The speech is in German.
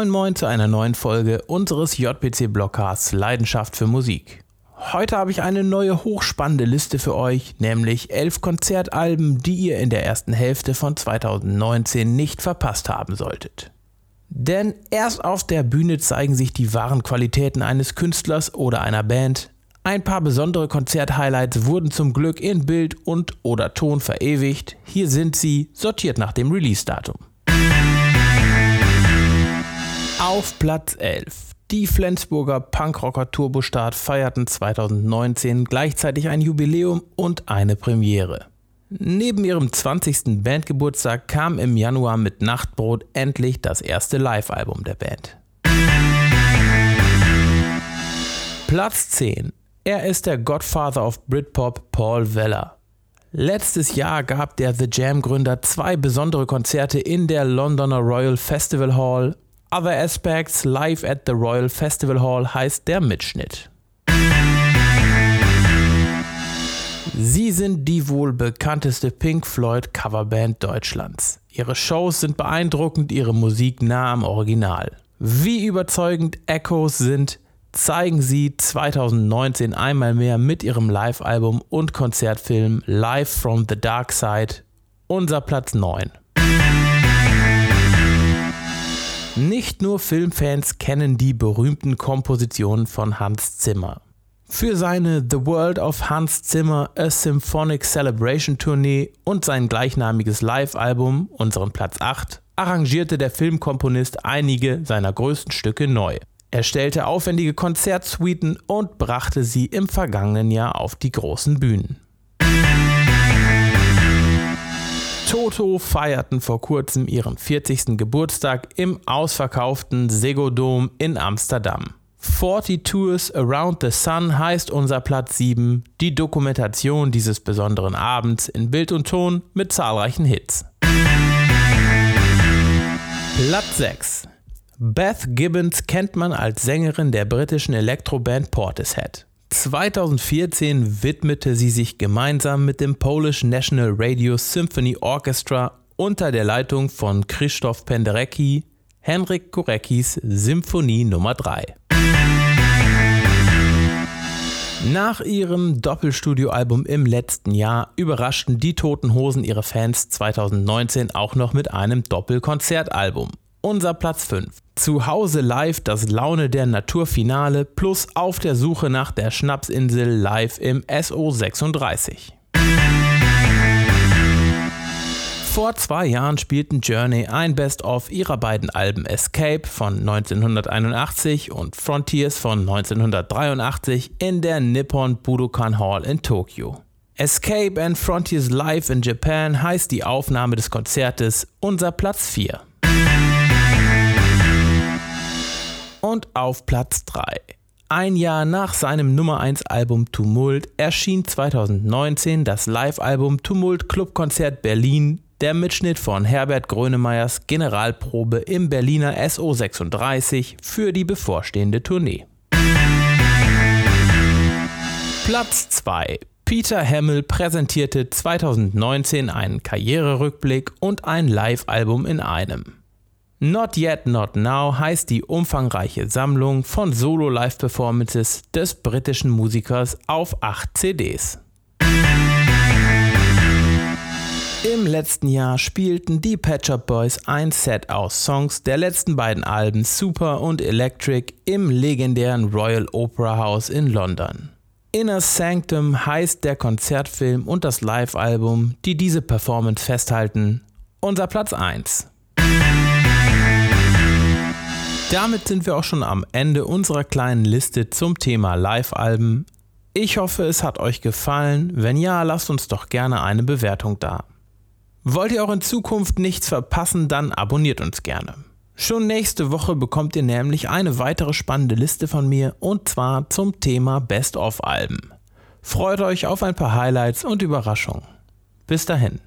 Moin Moin zu einer neuen Folge unseres JPC Blockcasts Leidenschaft für Musik. Heute habe ich eine neue hochspannende Liste für euch, nämlich elf Konzertalben, die ihr in der ersten Hälfte von 2019 nicht verpasst haben solltet. Denn erst auf der Bühne zeigen sich die wahren Qualitäten eines Künstlers oder einer Band. Ein paar besondere Konzerthighlights wurden zum Glück in Bild und oder Ton verewigt. Hier sind sie, sortiert nach dem Release-Datum. Auf Platz 11. Die Flensburger Punkrocker Turbostart feierten 2019 gleichzeitig ein Jubiläum und eine Premiere. Neben ihrem 20. Bandgeburtstag kam im Januar mit Nachtbrot endlich das erste Live-Album der Band. Platz 10. Er ist der Godfather of Britpop Paul Weller. Letztes Jahr gab der The Jam-Gründer zwei besondere Konzerte in der Londoner Royal Festival Hall Other Aspects Live at the Royal Festival Hall heißt der Mitschnitt. Sie sind die wohl bekannteste Pink Floyd Coverband Deutschlands. Ihre Shows sind beeindruckend, ihre Musik nah am Original. Wie überzeugend Echoes sind, zeigen sie 2019 einmal mehr mit ihrem Live-Album und Konzertfilm Live from the Dark Side, unser Platz 9. Nicht nur Filmfans kennen die berühmten Kompositionen von Hans Zimmer. Für seine The World of Hans Zimmer A Symphonic Celebration Tournee und sein gleichnamiges Live-Album, unseren Platz 8, arrangierte der Filmkomponist einige seiner größten Stücke neu. Er stellte aufwendige Konzertsuiten und brachte sie im vergangenen Jahr auf die großen Bühnen. Toto feierten vor kurzem ihren 40. Geburtstag im ausverkauften Segodom in Amsterdam. 40 Tours Around the Sun heißt unser Platz 7, die Dokumentation dieses besonderen Abends in Bild und Ton mit zahlreichen Hits. Platz 6 Beth Gibbons kennt man als Sängerin der britischen Elektroband Portishead. 2014 widmete sie sich gemeinsam mit dem Polish National Radio Symphony Orchestra unter der Leitung von Krzysztof Penderecki Henrik Koreckis Symphonie Nummer 3. Nach ihrem Doppelstudioalbum im letzten Jahr überraschten die Toten Hosen ihre Fans 2019 auch noch mit einem Doppelkonzertalbum. Unser Platz 5. Zu Hause live das Laune der Naturfinale plus auf der Suche nach der Schnapsinsel live im SO36. Vor zwei Jahren spielten Journey ein Best-of ihrer beiden Alben Escape von 1981 und Frontiers von 1983 in der Nippon Budokan Hall in Tokio. Escape and Frontiers Live in Japan heißt die Aufnahme des Konzertes unser Platz 4. Und auf Platz 3. Ein Jahr nach seinem Nummer 1 Album Tumult erschien 2019 das Live-Album Tumult Clubkonzert Berlin, der Mitschnitt von Herbert Grönemeyers Generalprobe im Berliner SO36 für die bevorstehende Tournee. Platz 2. Peter Hamill präsentierte 2019 einen Karriererückblick und ein Live-Album in einem. Not Yet Not Now heißt die umfangreiche Sammlung von Solo-Live-Performances des britischen Musikers auf 8 CDs. Im letzten Jahr spielten die Patch Up Boys ein Set aus Songs der letzten beiden Alben Super und Electric im legendären Royal Opera House in London. Inner Sanctum heißt der Konzertfilm und das Live-Album, die diese Performance festhalten. Unser Platz 1. Damit sind wir auch schon am Ende unserer kleinen Liste zum Thema Live-Alben. Ich hoffe, es hat euch gefallen. Wenn ja, lasst uns doch gerne eine Bewertung da. Wollt ihr auch in Zukunft nichts verpassen, dann abonniert uns gerne. Schon nächste Woche bekommt ihr nämlich eine weitere spannende Liste von mir und zwar zum Thema Best-of-Alben. Freut euch auf ein paar Highlights und Überraschungen. Bis dahin.